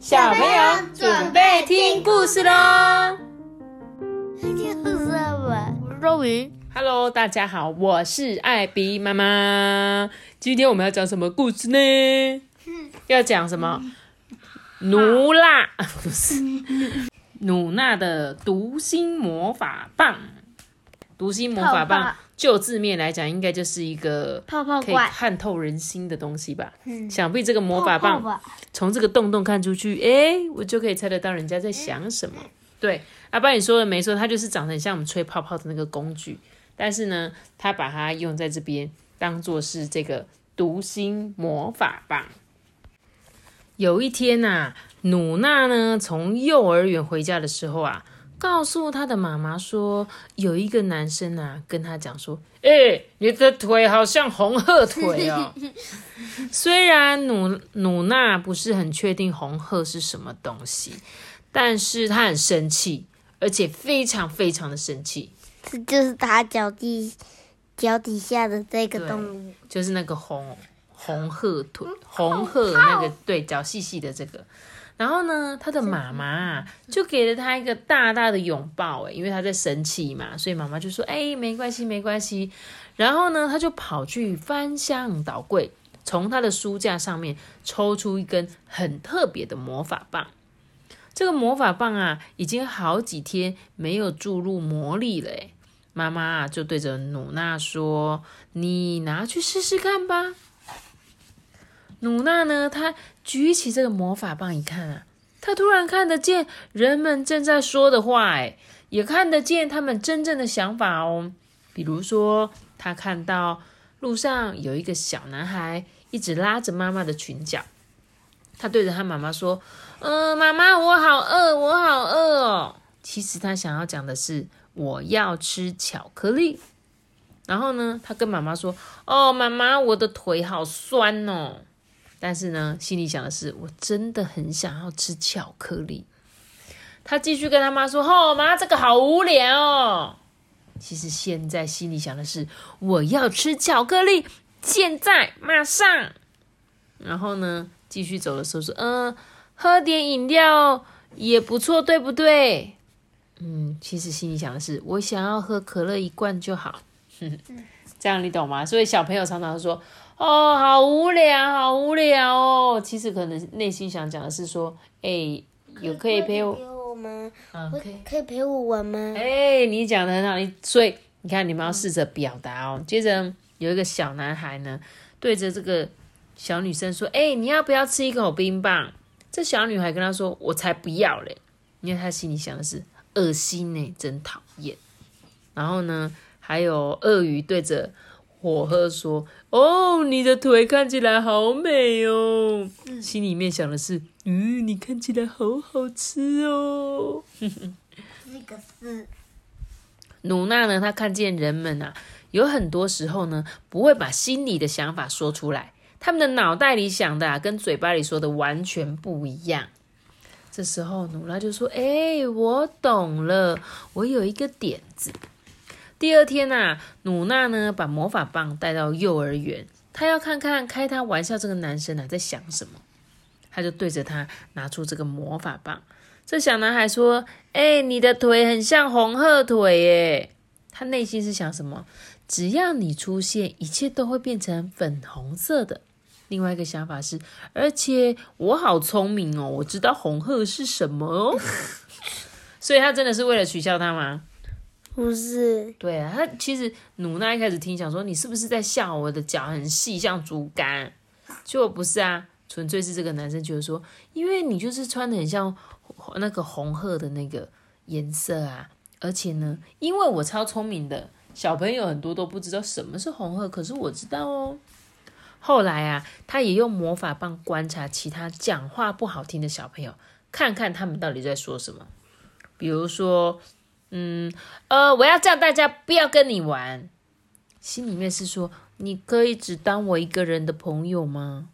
小朋友准备听故事喽。我是周瑜。Hello，大家好，我是艾比妈妈。今天我们要讲什么故事呢？要讲什么？努娜不是努娜的读心魔法棒。读心魔法棒泡，就字面来讲，应该就是一个可以泡可以看透人心的东西吧。嗯想必这个魔法棒，从这个洞洞看出去，诶，我就可以猜得到人家在想什么。对，阿爸你说的没错，它就是长得很像我们吹泡泡的那个工具，但是呢，他把它用在这边当做是这个读心魔法棒。有一天呐、努娜呢从幼儿园回家的时候啊，告诉他的妈妈说，有一个男生啊跟他讲说，诶，你的腿好像红鹤腿哦。虽然努努娜不是很确定红鹤是什么东西，但是他很生气，而且非常非常的生气，这就是他脚底脚底下的这个动物。就是那个红红鹤腿，红鹤那个对脚细细的这个。然后呢，他的妈妈啊就给了他一个大大的拥抱，哎，因为他在生气嘛，所以妈妈就说：“哎，没关系，没关系。”然后呢，他就跑去翻箱倒柜，从他的书架上面抽出一根很特别的魔法棒。这个魔法棒啊，已经好几天没有注入魔力了，哎，妈妈啊就对着努娜说：“你拿去试试看吧。”努娜呢，她举起这个魔法棒一看啊，她突然看得见人们正在说的话，哎，也看得见他们真正的想法哦。比如说，她看到路上有一个小男孩一直拉着妈妈的裙角，他对着他妈妈说：“嗯、妈妈，我好饿，我好饿哦。”其实他想要讲的是我要吃巧克力。然后呢，他跟妈妈说：“哦，妈妈，我的腿好酸哦。”但是呢，心里想的是，我真的很想要吃巧克力。他继续跟他妈说：“哦，妈，这个好无聊哦。”其实现在心里想的是，我要吃巧克力，现在马上。然后呢，继续走的时候说：“嗯、喝点饮料也不错，对不对？”嗯，其实心里想的是，我想要喝可乐一罐就好。这样你懂吗？所以小朋友常常说：“哦，好无聊，好无聊哦。”其实可能内心想讲的是说：“哎、有可以陪我，吗？嗯，可以。”可以陪我玩吗？哎、你讲的很好，你所以你看，你们要试着表达哦。接着有一个小男孩呢，对着这个小女生说：“哎、你要不要吃一口冰棒？”这小女孩跟他说：“我才不要嘞！”因为她心里想的是恶心呢，真讨厌。然后呢，还有鳄鱼对着火鹤说：“哦，你的腿看起来好美哦。”心里面想的是：“嗯，你看起来好好吃哦。”这个是努娜呢，她看见人们啊，有很多时候呢，不会把心里的想法说出来，他们的脑袋里想的啊，跟嘴巴里说的完全不一样。这时候，努娜就说：“哎、我懂了，我有一个点子。”第二天啊，努娜呢把魔法棒带到幼儿园，她要看看开她玩笑这个男生啊在想什么。他就对着他拿出这个魔法棒。这小男孩说：“哎、你的腿很像红鹤腿耶。”他内心是想什么？只要你出现，一切都会变成粉红色的。另外一个想法是，而且我好聪明哦，我知道红鹤是什么哦。所以他真的是为了取笑他吗？不是？对啊，他其实努娜一开始听想说你是不是在笑我的脚很细像竹竿？结果不是啊，纯粹是这个男生觉得说，因为你就是穿的很像那个红鹤的那个颜色啊，而且呢，因为我超聪明的，小朋友很多都不知道什么是红鹤，可是我知道哦。后来啊，他也用魔法棒观察其他讲话不好听的小朋友，看看他们到底在说什么。比如说，嗯，呃，我要叫大家不要跟你玩。心里面是说，你可以只当我一个人的朋友吗？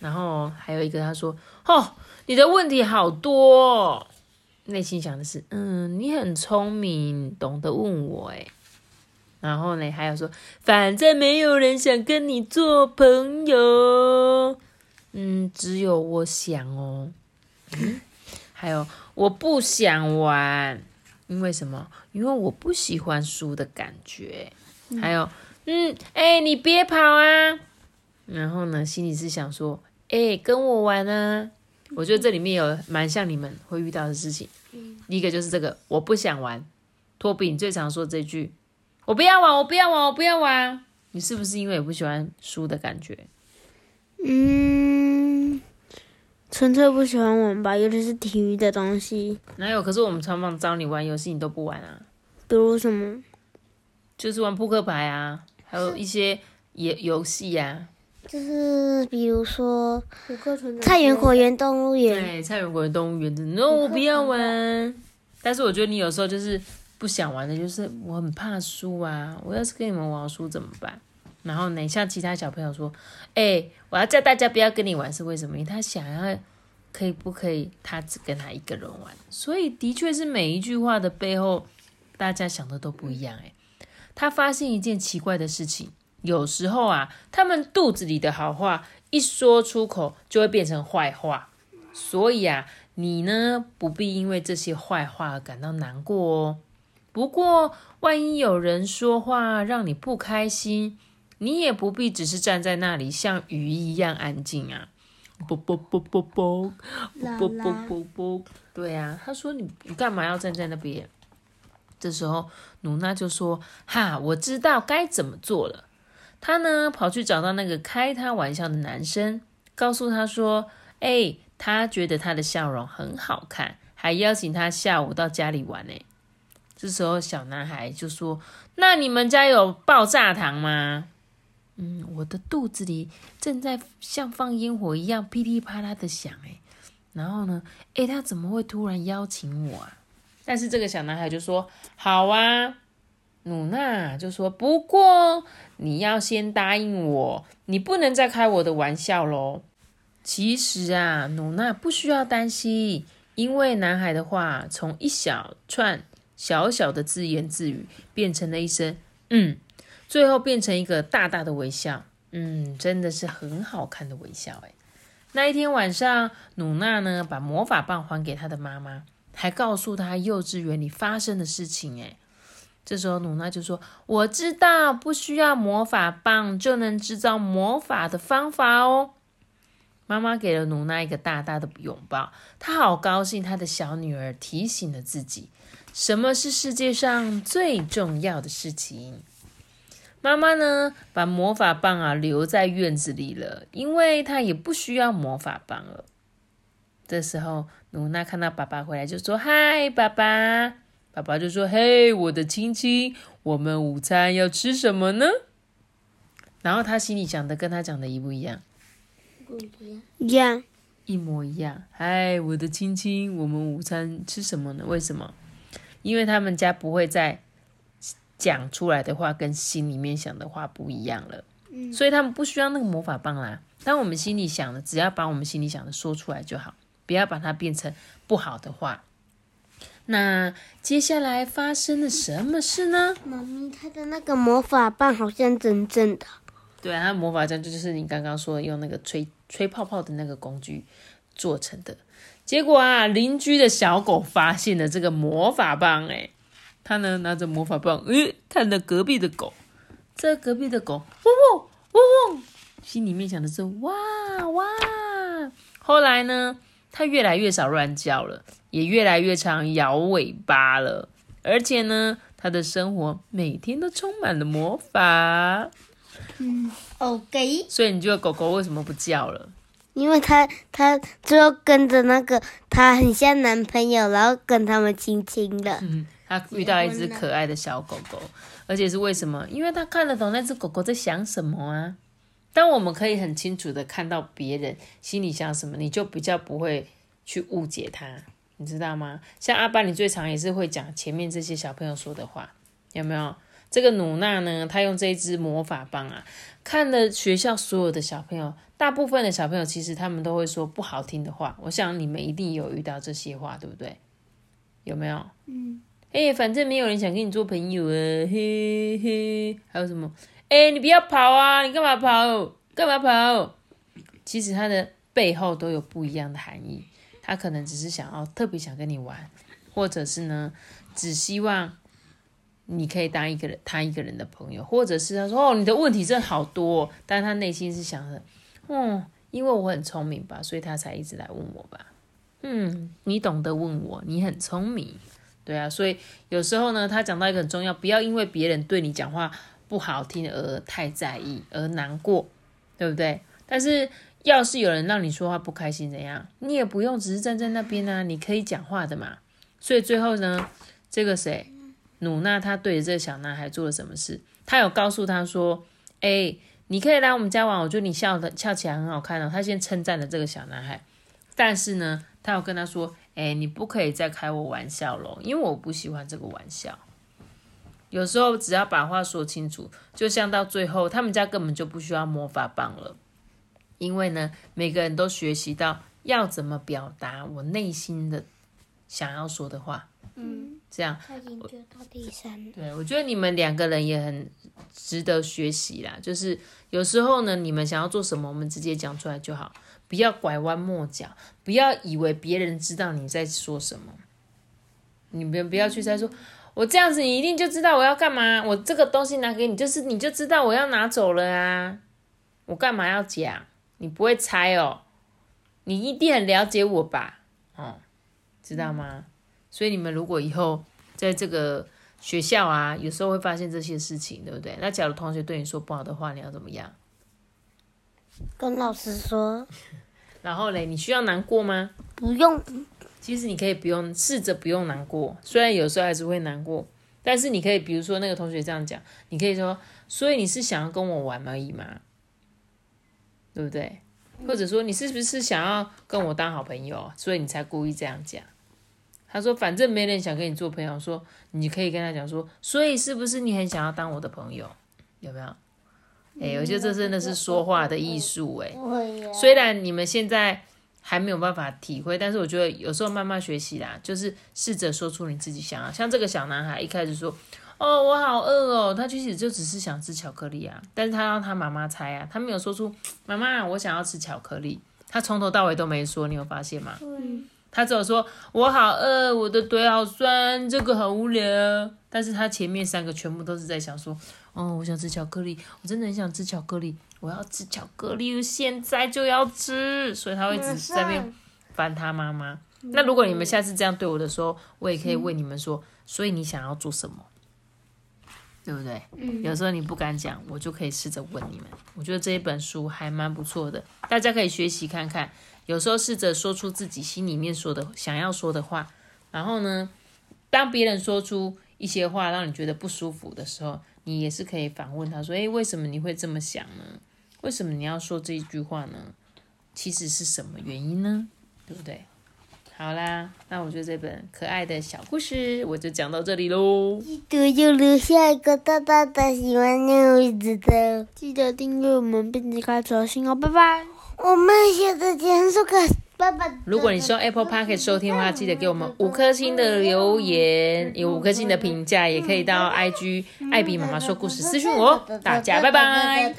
然后还有一个他说，哦，你的问题好多、哦。内心想的是，嗯，你很聪明，懂得问我，诶。然后呢，还有说，反正没有人想跟你做朋友，嗯，只有我想哦。嗯，还有我不想玩，因为什么？因为我不喜欢输的感觉。还有，嗯，哎，你别跑啊！然后呢，心里是想说，哎，跟我玩啊！我觉得这里面有蛮像你们会遇到的事情。第一个就是这个，我不想玩。托比，你最常说这句，我不要玩，我不要玩，我不要玩。你是不是因为不喜欢输的感觉？嗯，纯粹不喜欢玩吧，尤其是体育的东西。哪有？可是我们常常找你玩游戏，你都不玩啊。比如什么？就是玩扑克牌啊，还有一些游游戏呀。就是比如说，菜园果园动物园。对，菜园果园动物园的，no，我不要玩。但是我觉得你有时候就是不想玩的，就是我很怕输啊。我要是跟你们玩输怎么办？然后呢，像其他小朋友说，哎，我要叫大家不要跟你玩，是为什么？因为他想要，可以不可以？他只跟他一个人玩。所以的确是每一句话的背后，大家想的都不一样。哎，他发现一件奇怪的事情。有时候啊，他们肚子里的好话一说出口，就会变成坏话。所以啊，你呢不必因为这些坏话而感到难过哦。不过，万一有人说话让你不开心，你也不必只是站在那里像鱼一样安静啊。啵啵啵啵啵，啵啵啵啵。对啊，他说你你干嘛要站在那边？这时候，努娜就说：“哈，我知道该怎么做了。”他呢，跑去找到那个开他玩笑的男生，告诉他说：“哎，他觉得他的笑容很好看，还邀请他下午到家里玩。”呢。这时候小男孩就说：“那你们家有爆炸糖吗？”“嗯，我的肚子里正在像放烟火一样噼里啪啦的响。”哎，然后呢？哎，他怎么会突然邀请我啊？但是这个小男孩就说：“好啊。”努娜就说：“不过你要先答应我，你不能再开我的玩笑喽。”其实啊，努娜不需要担心，因为男孩的话从一小串小小的自言自语变成了一声“嗯”，最后变成一个大大的微笑。嗯，真的是很好看的微笑哎。那一天晚上，努娜呢把魔法棒还给她的妈妈，还告诉她幼稚园里发生的事情哎。这时候，努娜就说：“我知道，不需要魔法棒就能制造魔法的方法哦。”妈妈给了努娜一个大大的拥抱，她好高兴，她的小女儿提醒了自己，什么是世界上最重要的事情。妈妈呢，把魔法棒啊留在院子里了，因为她也不需要魔法棒了。这时候，努娜看到爸爸回来，就说：“嗨，爸爸。”爸爸就说：“嘿，我的亲亲，我们午餐要吃什么呢？”然后他心里想的跟他讲的一不一样？不一样，一样，一模一样。嗨，我的亲亲，我们午餐吃什么呢？为什么？因为他们家不会再讲出来的话跟心里面想的话不一样了，所以他们不需要那个魔法棒啦。当我们心里想的，只要把我们心里想的说出来就好，不要把它变成不好的话。那接下来发生了什么事呢？妈咪，他的那个魔法棒好像真正的。对啊，他魔法杖就是你刚刚说用那个吹吹泡泡的那个工具做成的。结果啊，邻居的小狗发现了这个魔法棒，哎，他呢拿着魔法棒，诶，看着隔壁的狗，这隔壁的狗，汪汪汪汪，心里面想的是哇哇。后来呢，它越来越少乱叫了。也越来越常摇尾巴了，而且呢，他的生活每天都充满了魔法。嗯，OK。所以你觉得狗狗为什么不叫了？因为它它就跟着那个它很像男朋友，然后跟他们亲亲了。嗯，他遇到一只可爱的小狗狗，而且是为什么？因为他看得懂那只狗狗在想什么啊。当我们可以很清楚的看到别人心里想什么，你就比较不会去误解他。你知道吗？像阿爸，你最常也是会讲前面这些小朋友说的话，有没有？这个努娜呢，他用这一支魔法棒啊，看了学校所有的小朋友，大部分的小朋友其实他们都会说不好听的话。我想你们一定有遇到这些话，对不对？有没有？嗯。哎，反正没有人想跟你做朋友啊，嘿嘿。还有什么？哎，你不要跑啊！你干嘛跑？干嘛跑？其实它的背后都有不一样的含义。他可能只是想要特别想跟你玩，或者是呢，只希望你可以当一个人他一个人的朋友，或者是他说哦，你的问题真好多，但他内心是想着，嗯，因为我很聪明吧，所以他才一直来问我吧。嗯，你懂得问我，你很聪明，对啊，所以有时候呢，他讲到一个很重要，不要因为别人对你讲话不好听而太在意而难过，对不对？但是要是有人让你说话不开心，怎样？你也不用只是站在那边啊，你可以讲话的嘛。所以最后呢，这个谁，努娜，她对着这个小男孩做了什么事？他有告诉他说：“哎，你可以来我们家玩，我觉得你笑的笑起来很好看哦。”他先称赞了这个小男孩，但是呢。他有跟他说：“哎，你不可以再开我玩笑喽，因为我不喜欢这个玩笑。有时候只要把话说清楚，就像到最后，他们家根本就不需要魔法棒了，因为呢，每个人都学习到要怎么表达我内心的想要说的话。嗯，这样。他已经就到第三。对，我觉得你们两个人也很值得学习啦。就是有时候呢，你们想要做什么，我们直接讲出来就好。”不要拐弯抹角，不要以为别人知道你在说什么。你们不要去猜，说我这样子，你一定就知道我要干嘛。我这个东西拿给你，就是你就知道我要拿走了啊。我干嘛要讲？你不会猜哦，你一定很了解我吧？哦，知道吗？所以你们如果以后在这个学校啊，有时候会发现这些事情，对不对？那假如同学对你说不好的话，你要怎么样？跟老师说。然后嘞，你需要难过吗？不用。其实你可以不用，试着不用难过。虽然有时候还是会难过，但是你可以，比如说那个同学这样讲，你可以说：“所以你是想要跟我玩而已嘛，对不对？”或者说：“你是不是想要跟我当好朋友，所以你才故意这样讲？”他说：“反正没人想跟你做朋友。”说你可以跟他讲说：“所以是不是你很想要当我的朋友？有没有？”哎，我觉得这真的是说话的艺术哎。虽然你们现在还没有办法体会，但是我觉得有时候慢慢学习啦，就是试着说出你自己想要。像这个小男孩一开始说：“哦，我好饿哦。”他其实就只是想吃巧克力啊，但是他让他妈妈猜啊，他没有说出“妈妈，我想要吃巧克力”。他从头到尾都没说，你有发现吗？他只有说：“我好饿，我的腿好酸，这个很无聊。”但是他前面三个全部都是在想说。哦，我想吃巧克力，我真的很想吃巧克力，我要吃巧克力，现在就要吃，所以他会一直在那边烦他妈妈。那如果你们下次这样对我的时候，我也可以问你们说，所以你想要做什么，对不对？嗯。有时候你不敢讲，我就可以试着问你们。我觉得这一本书还蛮不错的，大家可以学习看看。有时候试着说出自己心里面说的想要说的话，然后呢，当别人说出一些话让你觉得不舒服的时候。你也是可以反问他说：“诶，为什么你会这么想呢？为什么你要说这一句话呢？其实是什么原因呢？对不对？”好啦，那我觉得这本可爱的小故事我就讲到这里喽。记得要留下一个大大的喜欢的位置的，记得订阅我们并且开小心哦，拜拜。我们现在结束个。如果你是用 Apple Park 收听的话，记得给我们五颗星的留言，有五颗星的评价，也可以到 IG 艾比妈妈说故事私讯我。大家拜拜。